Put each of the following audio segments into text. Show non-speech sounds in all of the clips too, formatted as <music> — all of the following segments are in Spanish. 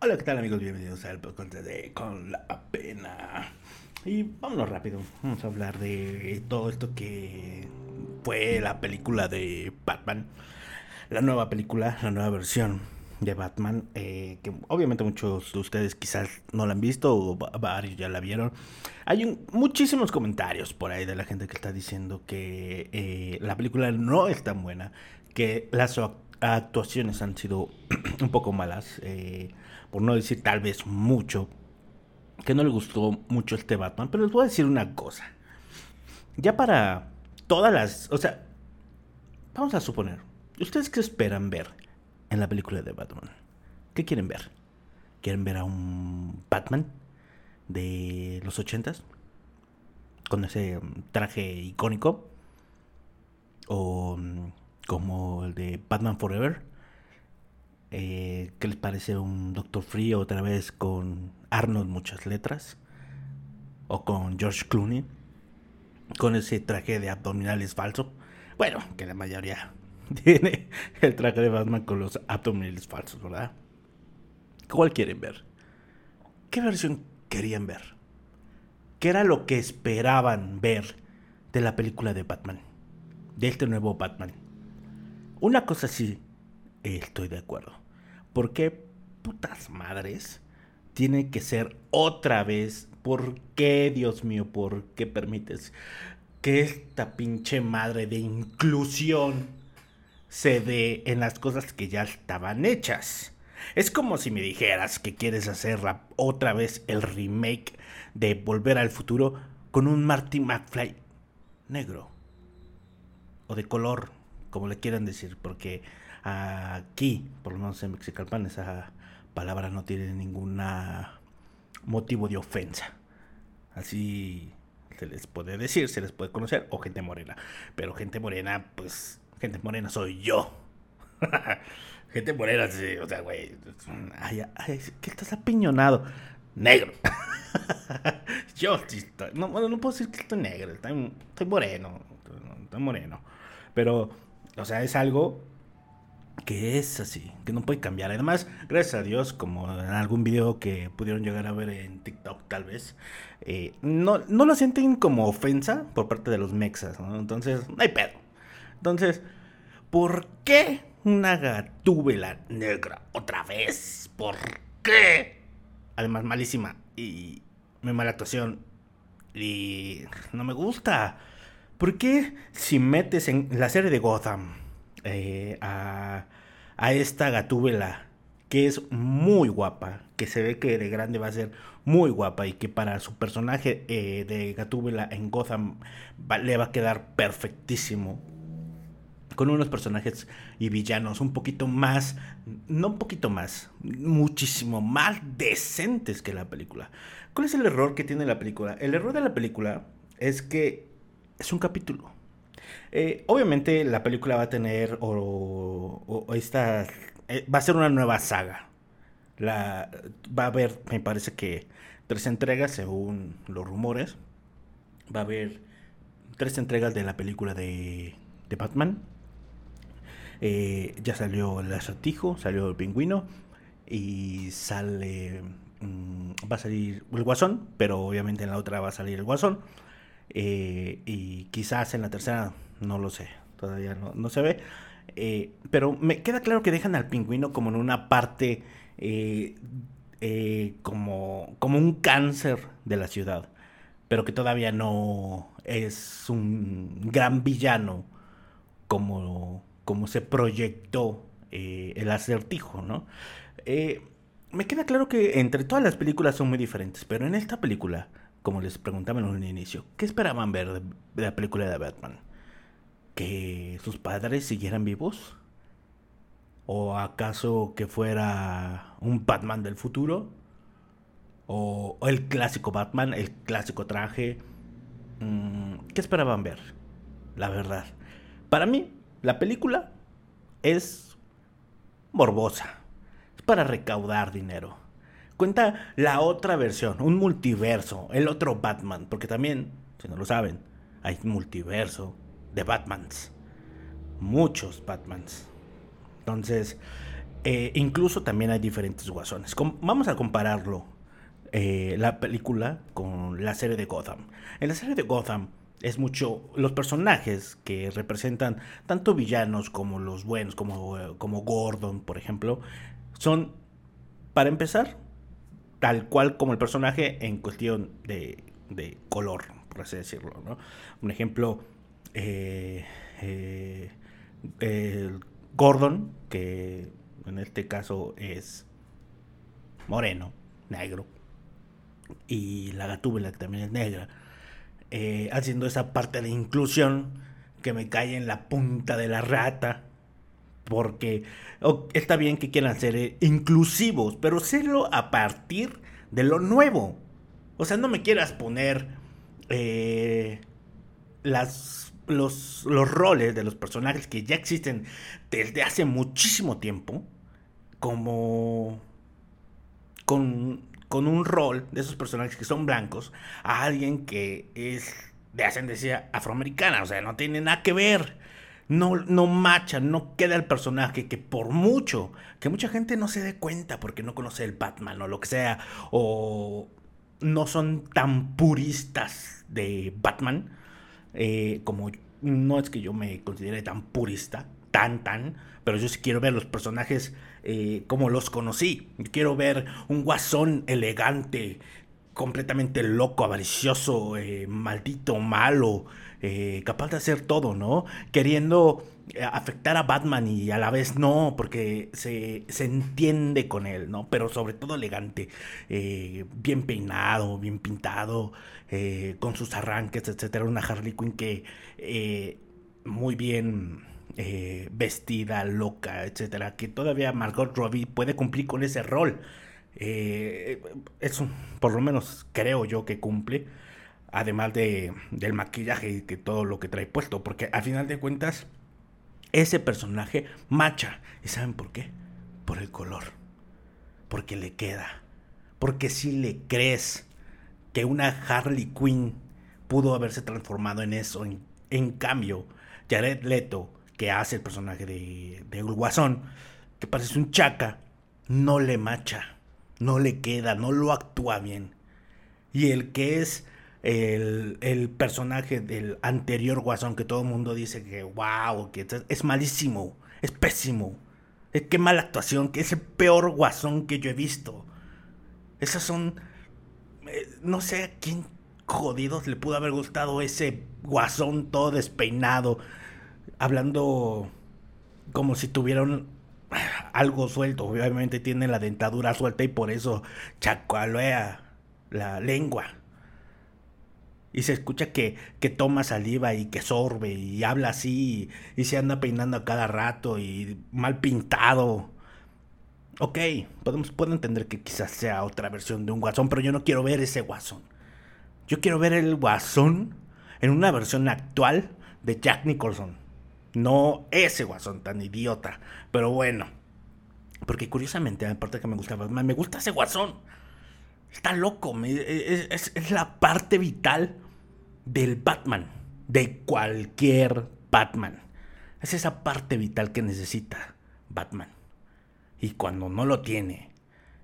Hola, ¿qué tal amigos? Bienvenidos al podcast de Con la Pena. Y vámonos rápido, vamos a hablar de todo esto que fue la película de Batman. La nueva película, la nueva versión de Batman, eh, que obviamente muchos de ustedes quizás no la han visto o varios ya la vieron. Hay muchísimos comentarios por ahí de la gente que está diciendo que eh, la película no es tan buena, que las actuaciones han sido <clears throat> un poco malas. Eh, por no decir tal vez mucho, que no le gustó mucho este Batman, pero les voy a decir una cosa. Ya para todas las, o sea, vamos a suponer, ¿ustedes qué esperan ver en la película de Batman? ¿Qué quieren ver? ¿Quieren ver a un Batman de los ochentas? Con ese traje icónico. O mm, como el de Batman Forever eh, ¿Qué les parece un Doctor Frío otra vez con Arnold muchas letras? O con George Clooney. Con ese traje de abdominales falso. Bueno, que la mayoría <laughs> tiene el traje de Batman con los abdominales falsos, ¿verdad? ¿Cuál quieren ver? ¿Qué versión querían ver? ¿Qué era lo que esperaban ver de la película de Batman? De este nuevo Batman. Una cosa sí estoy de acuerdo. ¿Por qué putas madres tiene que ser otra vez? ¿Por qué, Dios mío, por qué permites que esta pinche madre de inclusión se dé en las cosas que ya estaban hechas? Es como si me dijeras que quieres hacer otra vez el remake de Volver al Futuro con un Marty McFly negro. O de color, como le quieran decir, porque Aquí, por lo menos en Mexicalpan, esa palabra no tiene ningún motivo de ofensa. Así se les puede decir, se les puede conocer, o gente morena. Pero gente morena, pues, gente morena soy yo. <laughs> gente morena, sí, o sea, güey. ¿qué estás apiñonado? Negro. <laughs> yo sí estoy. No, no puedo decir que estoy negro, estoy, estoy moreno. Estoy moreno. Pero, o sea, es algo que es así, que no puede cambiar. Además, gracias a Dios, como en algún video que pudieron llegar a ver en TikTok tal vez, eh, no, no lo sienten como ofensa por parte de los mexas, ¿no? Entonces, no hay pedo. Entonces, ¿por qué una gatúbela negra otra vez? ¿Por qué? Además, malísima y muy mala actuación y no me gusta. ¿Por qué si metes en la serie de Gotham eh, a esta gatúbela que es muy guapa, que se ve que de grande va a ser muy guapa y que para su personaje eh, de Gatúbela en Gotham le va a quedar perfectísimo. Con unos personajes y villanos un poquito más, no un poquito más, muchísimo más decentes que la película. ¿Cuál es el error que tiene la película? El error de la película es que es un capítulo. Eh, obviamente la película va a tener o, esta eh, va a ser una nueva saga. La, va a haber, me parece que tres entregas según los rumores. Va a haber tres entregas de la película de, de Batman. Eh, ya salió el acertijo, salió el pingüino y sale mm, va a salir el guasón, pero obviamente en la otra va a salir el guasón. Eh, y quizás en la tercera, no lo sé, todavía no, se ve. Eh, pero me queda claro que dejan al pingüino como en una parte, eh, como, como un cáncer de la ciudad, pero que todavía no es un gran villano como, como se proyectó el acertijo, ¿no? me queda claro que entre todas las películas son muy diferentes, pero en esta película como les preguntaba en un inicio, ¿qué esperaban ver de, la película de Batman? ¿Que sus padres siguieran vivos? ¿O acaso que fuera un Batman del futuro? ¿O, el clásico Batman, el clásico traje? Mm, ¿Qué esperaban ver? La verdad. Para mí, la película es morbosa. Es para recaudar dinero cuenta la otra versión, un multiverso, el otro Batman, porque también, si no lo saben, hay multiverso de Batmans. Muchos Batmans. Entonces, eh, incluso también hay diferentes guasones. vamos a compararlo, eh, la película con la serie de Gotham. En la serie de Gotham es mucho los personajes que representan tanto villanos como los buenos, como, como Gordon, por ejemplo, son, para empezar, tal cual como el personaje en cuestión de, de color, por así decirlo. ¿no? Un ejemplo, eh, Gordon, que en este caso es moreno, negro, y la gatúbela que también es negra, eh, haciendo esa parte de inclusión que me cae en la punta de la rata, porque está bien que quieran ser eh, inclusivos, pero serlo a partir de lo nuevo. O sea, no me quieras poner eh, las, los, los roles de los personajes que ya existen desde hace muchísimo tiempo como con, un rol de esos personajes que son blancos a alguien que es de ascendencia afroamericana. O sea, no tiene nada que ver. No, no macha, no queda el personaje que por mucho, que mucha gente no se dé cuenta porque no conoce el Batman o lo que sea, o no son tan puristas de Batman, eh, como no es que yo me considere tan purista, tan, tan, pero yo sí quiero ver los personajes eh, como los conocí. Quiero ver un guasón elegante, completamente loco, avaricioso, eh, maldito, malo, eh, capaz de hacer todo, ¿no? Queriendo afectar a Batman y a la vez no, porque se, se entiende con él, ¿no? Pero sobre todo elegante, bien peinado, bien pintado, con sus arranques, etcétera. Una Harley Quinn que muy bien eh, vestida, loca, etcétera, que todavía Margot Robbie puede cumplir con ese rol. Eh, eso, por lo menos creo yo que cumple. Además de, del maquillaje y de todo lo que trae puesto. Porque al final de cuentas, ese personaje macha. ¿Y saben por qué? Por el color. Porque le queda. Porque si le crees que una Harley Quinn pudo haberse transformado en eso. En, en cambio, Jared Leto que hace el personaje de, de Guasón, que parece un chaca, no le macha, no le queda, no lo actúa bien. Y el que es el, personaje del anterior Guasón, que todo el mundo dice que wow, que es malísimo, es pésimo. Es que mala actuación, que es el peor Guasón que yo he visto. Esas son... Eh, no sé a quién jodidos le pudo haber gustado ese Guasón todo despeinado, hablando como si tuvieran algo suelto. Obviamente tiene la dentadura suelta y por eso chacualea la lengua. Y se escucha que, que, toma saliva y que sorbe y habla así y, se anda peinando a cada rato y mal pintado. Ok, podemos, puedo entender que quizás sea otra versión de un guasón, pero yo no quiero ver ese guasón. Yo quiero ver el guasón en una versión actual de Jack Nicholson. No ese guasón tan idiota. Pero bueno. Porque curiosamente, aparte que me gusta me gusta ese guasón. Está loco. es, es, la parte vital del Batman. De cualquier Batman. Es esa parte vital que necesita Batman. Y cuando no lo tiene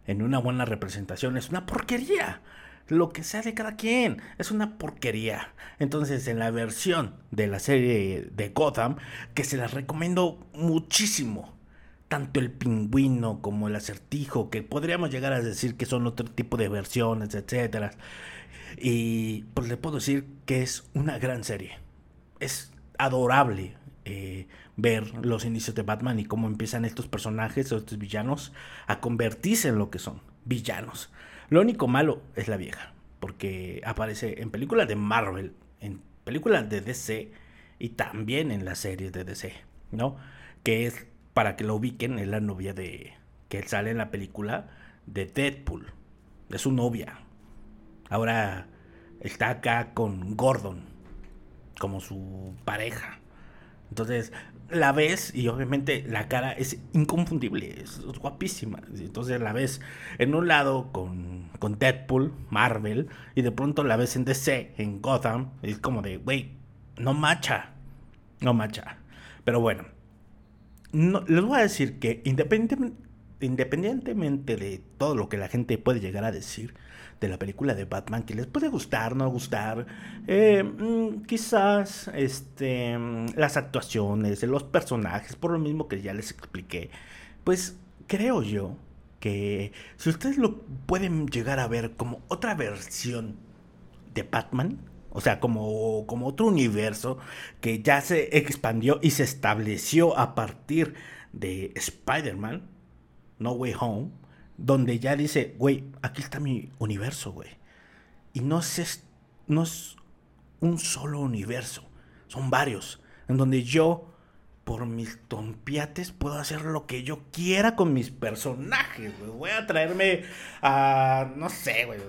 en una buena representación es una porquería lo que sea de cada quien. Es una porquería. Entonces, en la versión de la serie de Gotham, que se las recomiendo muchísimo, tanto el pingüino como el acertijo, que podríamos llegar a decir que son otro tipo de versiones, etcétera. Y pues le puedo decir que es una gran serie. Es adorable eh, ver los inicios de Batman y cómo empiezan estos personajes, estos villanos, a convertirse en lo que son, villanos. Lo único malo es la vieja, porque aparece en películas de Marvel, en películas de DC y también en las series de DC, ¿no? Que es, para que lo ubiquen, es la novia de... que sale en la película de Deadpool. Es su novia. Ahora está acá con Gordon, como su pareja. Entonces, la ves y obviamente la cara es inconfundible, es, guapísima. Entonces la ves en un lado con, con, Deadpool, Marvel, y de pronto la ves en DC, en Gotham, es como de, güey, no macha, no macha. Pero bueno, no, les voy a decir que independientemente, de todo lo que la gente puede llegar a decir de la película de Batman, que les puede gustar, no gustar, eh, mm, quizás este, las actuaciones de los personajes, por lo mismo que ya les expliqué, pues creo yo que si ustedes lo pueden llegar a ver como otra versión de Batman, o sea, como, como otro universo que ya se expandió y se estableció a partir de Spider-Man, No Way Home, donde ya dice, güey, aquí está mi universo, güey. Y no es, no es un solo universo, son varios, en donde yo por mis tompiates puedo hacer lo que yo quiera con mis personajes, Voy a traerme a, no sé, güey.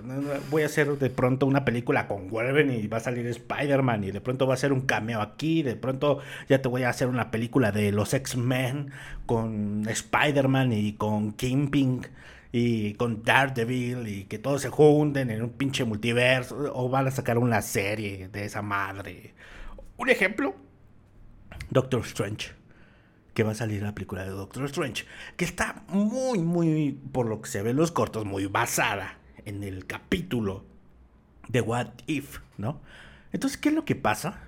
Voy a hacer de pronto una película con Wolverine y va a salir Spider-Man y de pronto va a ser un cameo aquí. De pronto ya te voy a hacer una película de los X-Men con Spider-Man y con Kingpin y con Daredevil y que todos se junten en un pinche multiverso o van a sacar una serie de esa madre. Un ejemplo Doctor Strange. Que va a salir la película de Doctor Strange. Que está muy, muy, por lo que se ve en los cortos, muy basada en el capítulo de What If, ¿no? Entonces, ¿qué es lo que pasa?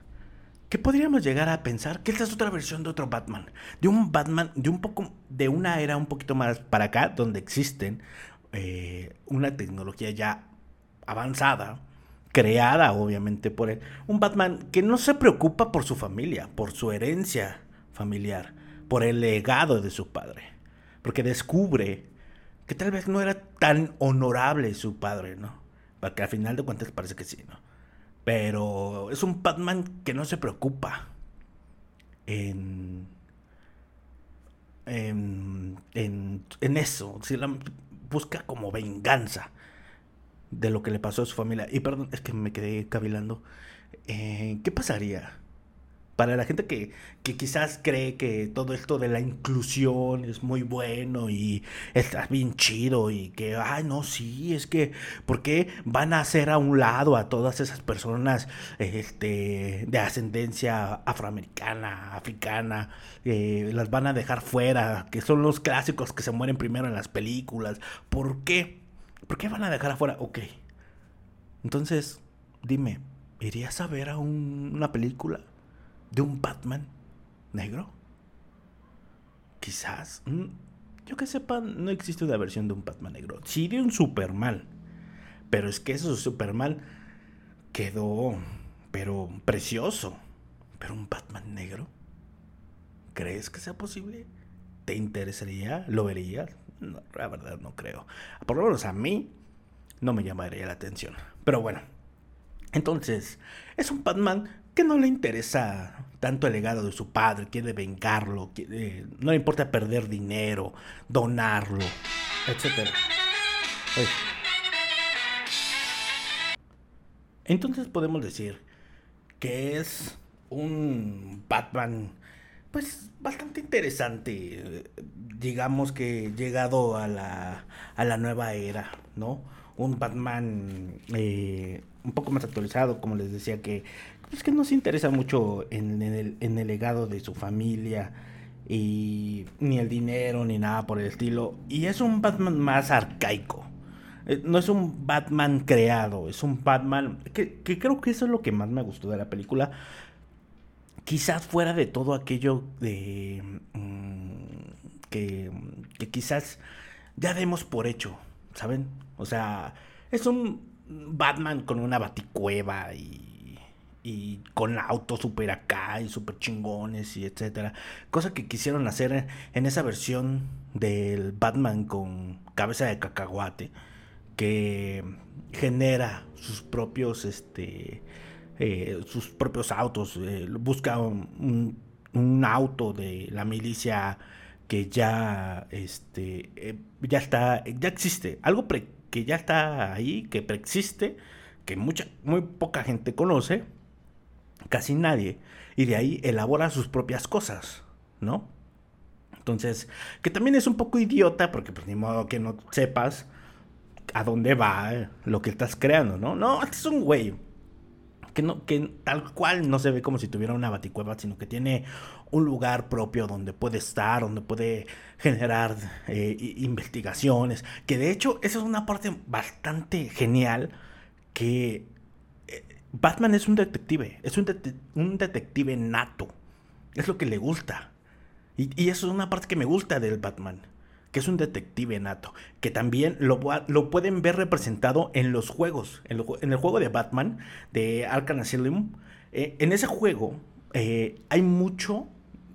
Que podríamos llegar a pensar que esta es otra versión de otro Batman. De un Batman, de un poco, de una era un poquito más para acá, donde existen eh, una tecnología ya avanzada creada obviamente por él. Un Batman que no se preocupa por su familia, por su herencia familiar, por el legado de su padre. Porque descubre que tal vez no era tan honorable su padre, ¿no? Porque al final de cuentas parece que sí, ¿no? Pero es un Batman que no se preocupa en, en, en, eso. Si la busca como venganza de lo que le pasó a su familia. Y perdón, es que me quedé cavilando. Eh, ¿Qué pasaría? Para la gente que, que, quizás cree que todo esto de la inclusión es muy bueno y está bien chido y que, ay, no, sí, es que, ¿por qué van a hacer a un lado a todas esas personas este, de ascendencia afroamericana, africana? Eh, las van a dejar fuera, que son los clásicos que se mueren primero en las películas. ¿Por qué? ¿Por qué van a dejar afuera? Ok. Entonces, dime, ¿irías a ver a una película de un Batman negro? Quizás. Mm, yo que sepa, no existe una versión de un Batman negro. Sí de un Superman. Pero es que eso Superman quedó, pero precioso. Pero un Batman negro. ¿Crees que sea posible? ¿Te interesaría? ¿Lo verías? No, la verdad no creo. Por lo menos a mí no me llamaría la atención. Pero bueno. Entonces, es un Batman que no le interesa tanto el legado de su padre, quiere vengarlo, no le importa perder dinero, donarlo, etc. Entonces podemos decir que es un Batman pues bastante interesante, digamos que llegado a la, a la nueva era, ¿no? Un Batman eh, un poco más actualizado, como les decía, que, pues que no se interesa mucho en, el, en el legado de su familia y ni el dinero ni nada por el estilo. Y es un Batman más arcaico. Eh, no es un Batman creado, es un Batman que, que creo que eso es lo que más me gustó de la película quizás fuera de todo aquello de mm, que, quizás ya demos por hecho, ¿saben? O sea, es un Batman con una baticueva y, y con autos super acá y super chingones y etcétera. Cosa que quisieron hacer en esa versión del Batman con cabeza de cacahuate que genera sus propios este eh, sus propios autos, eh, busca un, auto de la milicia que ya, este, eh, ya está, ya existe, algo que ya está ahí, que preexiste, que mucha, muy poca gente conoce, casi nadie, y de ahí elabora sus propias cosas, ¿no? Entonces, que también es un poco idiota, porque pues ni modo que no sepas a dónde va lo que estás creando, ¿no? No, este es un güey que, no, que tal cual no se ve como si tuviera una baticueva, sino que tiene un lugar propio donde puede estar, donde puede generar eh, investigaciones, que de hecho esa es una parte bastante genial que eh, Batman es un detective, es un, un detective nato, es lo que le gusta. Y, y eso es una parte que me gusta del Batman que es un detective nato, que también lo, lo pueden ver representado en los juegos, en, el juego de Batman, de Arkham Asylum. Eh, en ese juego eh, hay mucho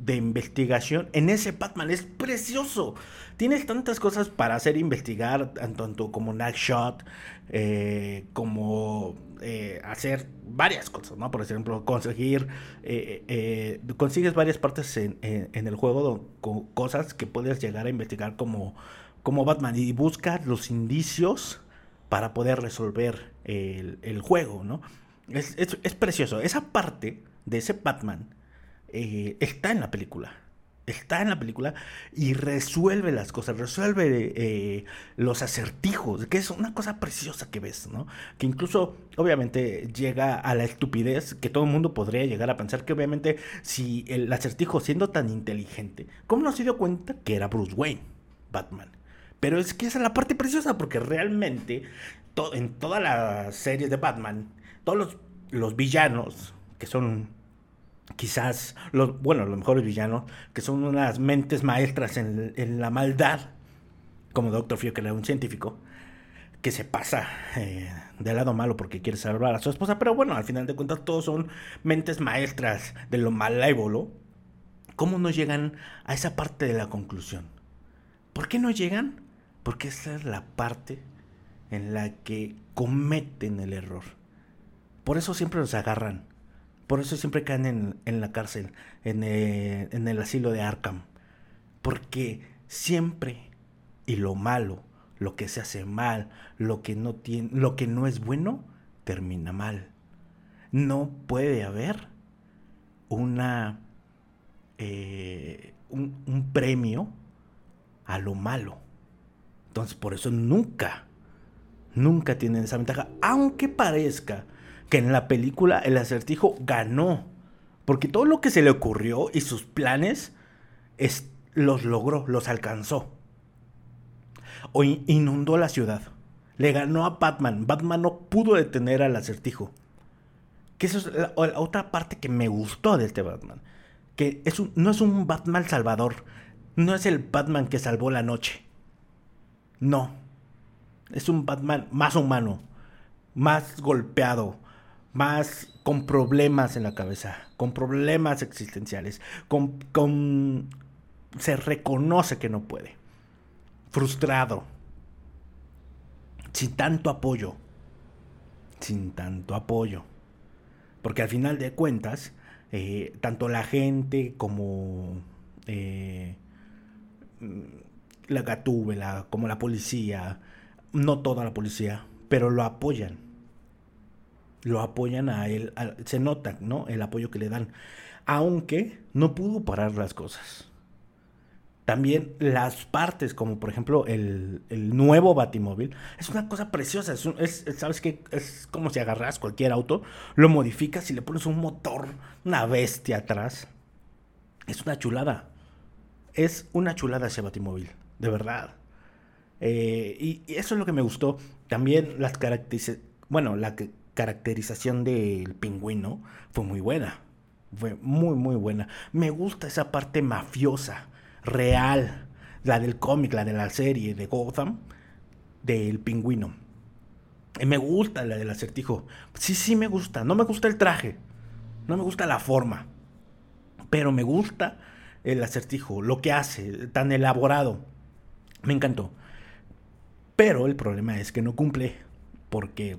de investigación en ese Batman. Es precioso. Tienes tantas cosas para hacer investigar, tanto como Nightshot, eh, como eh, hacer varias cosas, ¿no? Por ejemplo, conseguir, eh, consigues varias partes en, el juego con cosas que puedes llegar a investigar como, como Batman y buscas los indicios para poder resolver el, juego, ¿no? Es, es precioso. Esa parte de ese Batman eh, está en la película. Está en la película y resuelve las cosas, resuelve eh, los acertijos, que es una cosa preciosa que ves, ¿no? Que incluso, obviamente, llega a la estupidez que todo el mundo podría llegar a pensar que, obviamente, si el acertijo siendo tan inteligente, ¿cómo no se dio cuenta que era Bruce Wayne, Batman? Pero es que esa es la parte preciosa, porque realmente en todas las series de Batman, todos los, los villanos, que son quizás los, bueno, los mejores villanos, que son unas mentes maestras en, la maldad, como Dr. Fio, que era un científico, que se pasa eh, del lado malo porque quiere salvar a su esposa, pero bueno, al final de cuentas todos son mentes maestras de lo malévolo. ¿Cómo no llegan a esa parte de la conclusión? ¿Por qué no llegan? Porque esa es la parte en la que cometen el error. Por eso siempre los agarran por eso siempre caen en, la cárcel, eh, en el, asilo de Arkham. Porque siempre, y lo malo, lo que se hace mal, lo que no, tiene, lo que no es bueno, termina mal. No puede haber una, eh, un, un premio a lo malo. Entonces, por eso nunca, nunca tienen esa ventaja. Aunque parezca que en la película el acertijo ganó. Porque todo lo que se le ocurrió y sus planes los logró, los alcanzó. O inundó la ciudad. Le ganó a Batman. Batman no pudo detener al acertijo. Que eso es la, otra parte que me gustó de este Batman. Que es no es un Batman salvador. No es el Batman que salvó la noche. No. Es un Batman más humano. Más golpeado más con problemas en la cabeza, con problemas existenciales, con, con se reconoce que no puede, frustrado, sin tanto apoyo, sin tanto apoyo, porque al final de cuentas, eh, tanto la gente como eh, la gatúbela, como la policía, no toda la policía, pero lo apoyan lo apoyan a él, se nota, ¿no? El apoyo que le dan, aunque no pudo parar las cosas. También las partes, como por ejemplo el, nuevo Batimóvil, es una cosa preciosa. Es, ¿Sabes qué? Es como si agarras cualquier auto, lo modificas y le pones un motor, una bestia atrás. Es una chulada. Es una chulada ese Batimóvil, de verdad. Eh, y, y, eso es lo que me gustó. También las características. Bueno, la que caracterización del pingüino fue muy buena. Fue muy, muy buena. Me gusta esa parte mafiosa, real, la del cómic, la de la serie de Gotham, del pingüino. Y me gusta la del acertijo. Sí, sí me gusta. No me gusta el traje. No me gusta la forma. Pero me gusta el acertijo, lo que hace, tan elaborado. Me encantó. Pero el problema es que no cumple. Porque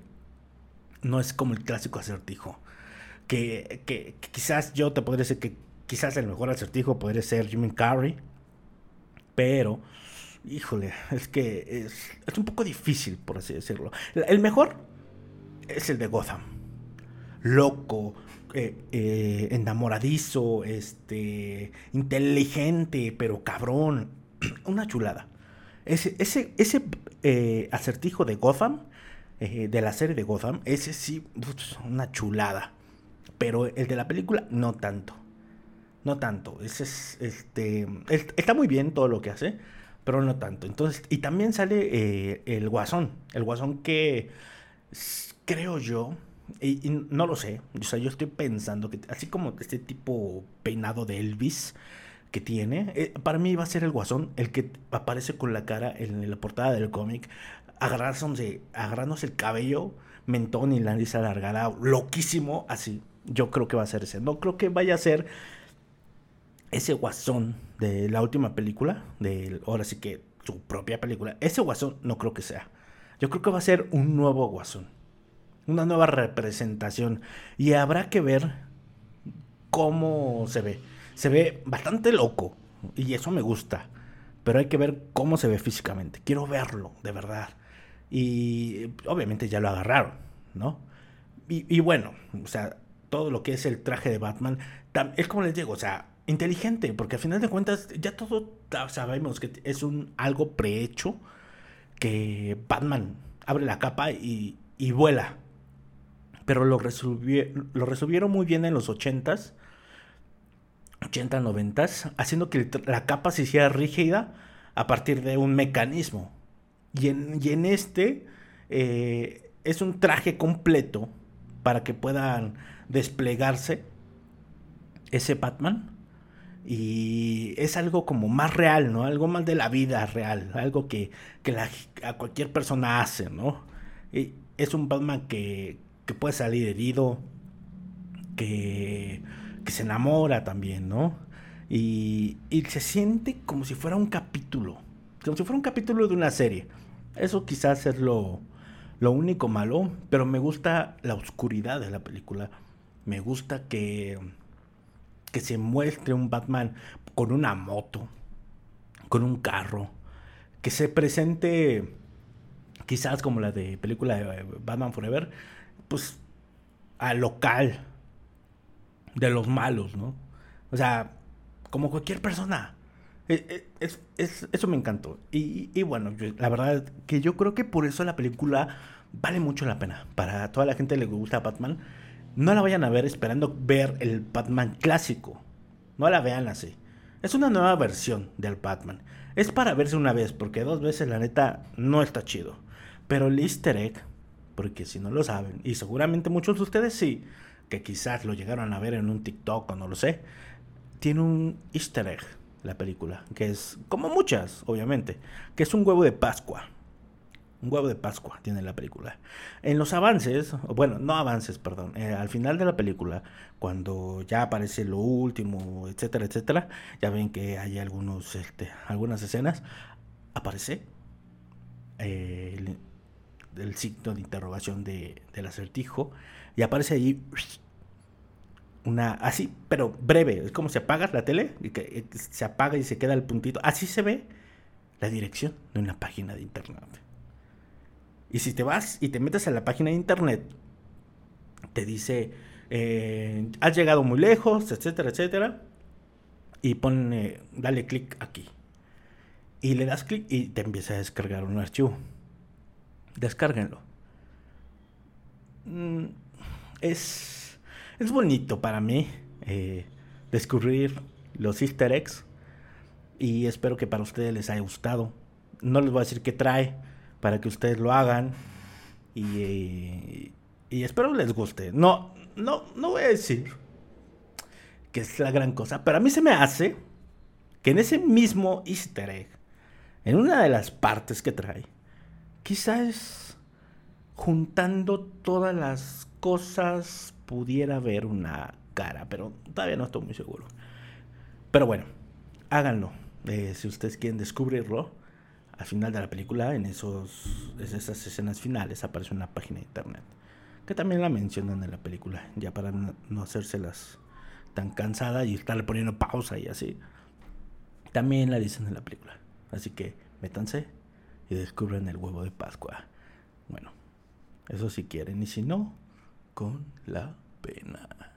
no es como el clásico acertijo. Que, quizás yo te podría decir que quizás el mejor acertijo podría ser Jimmy Carrey. Pero, híjole, es que es, un poco difícil, por así decirlo. El mejor es el de Gotham. Loco, eh, eh, enamoradizo, este, inteligente, pero cabrón. <clears throat> Una chulada. Ese, ese, ese eh, acertijo de Gotham eh, de la serie de Gotham, ese sí, una chulada. pero el de la película no tanto. No tanto. es, este, está muy bien todo lo que hace, pero no tanto. Entonces, y también sale eh, el Guasón. El Guasón que creo yo, y, no lo sé, o sea, yo estoy pensando que así como este tipo peinado de Elvis que tiene, eh, para mí va a ser el Guasón el que aparece con la cara en la portada del cómic, agarrándose, agarrándose el cabello, mentón y la nariz alargada, loquísimo, así. Yo creo que va a ser ese. No creo que vaya a ser ese guasón de la última película, de ahora sí que su propia película, ese guasón no creo que sea. Yo creo que va a ser un nuevo guasón, una nueva representación y habrá que ver cómo se ve. Se ve bastante loco y eso me gusta, pero hay que ver cómo se ve físicamente. Quiero verlo, de verdad. Y obviamente ya lo agarraron, ¿no? Y, bueno, o sea, todo lo que es el traje de Batman, es como les digo, o sea, inteligente, porque al final de cuentas ya todos sabemos que es un algo prehecho que Batman abre la capa y, y vuela. Pero lo, lo resolvieron muy bien en los 80s, 80, 90 haciendo que la capa se hiciera rígida a partir de un mecanismo. Y en, y en este eh, es un traje completo para que puedan desplegarse ese Batman y es algo como más real, ¿no? Algo más de la vida real, algo que, la, a cualquier persona hace, ¿no? Y es un Batman que, que puede salir herido, que, que se enamora también, ¿no? Y, y se siente como si fuera un capítulo, como si fuera un capítulo de una serie. Eso quizás es lo, lo único malo, pero me gusta la oscuridad de la película. Me gusta que que se muestre un Batman con una moto, con un carro, que se presente quizás como la de película de Batman Forever, pues al local de los malos, ¿no? O sea, como cualquier persona. E, e, es, eso me encantó. Y, y, bueno, la verdad que yo creo que por eso la película vale mucho la pena. Para toda la gente que le gusta Batman no la vayan a ver esperando ver el Batman clásico. No la vean así. Es una nueva versión del Batman. Es para verse una vez, porque dos veces la neta no está chido. Pero el easter egg, porque si no lo saben, y seguramente muchos de ustedes sí, que quizás lo llegaron a ver en un TikTok o no lo sé, tiene un easter egg la película, que es como muchas, obviamente, que es un huevo de Pascua. Un huevo de Pascua tiene la película. En los avances, bueno, no avances, perdón, eh, al final de la película, cuando ya aparece lo último, etcétera, etcétera, ya ven que hay algunos, este, algunas escenas, aparece eh, el, signo de interrogación de, del acertijo y aparece ahí una así, pero breve, es como si apagas la tele y que eh, se apaga y se queda el puntito, así se ve la dirección de una página de internet. Y si te vas y te metes a la página de internet, te dice, eh, has llegado muy lejos, etcétera, etcétera. Y pone, dale clic aquí. Y le das clic y te empieza a descargar un archivo. Descárguenlo. Mm, es, es bonito para mí eh, descubrir los easter eggs. Y espero que para ustedes les haya gustado. No les voy a decir qué trae para que ustedes lo hagan. Y, y espero les guste. No, no, no voy a decir que es la gran cosa, pero a mí se me hace que en ese mismo easter egg, en una de las partes que trae, quizás juntando todas las cosas pudiera haber una cara, pero todavía no estoy muy seguro. Pero bueno, háganlo. Eh, si ustedes quieren descubrirlo, al final de la película, en, esos, esas escenas finales, aparece una página de internet. Que también la mencionan en la película, ya para no hacérselas tan cansada y estarle poniendo pausa y así. También la dicen en la película. Así que métanse y descubren el huevo de Pascua. Bueno, eso si quieren y si no, con la pena.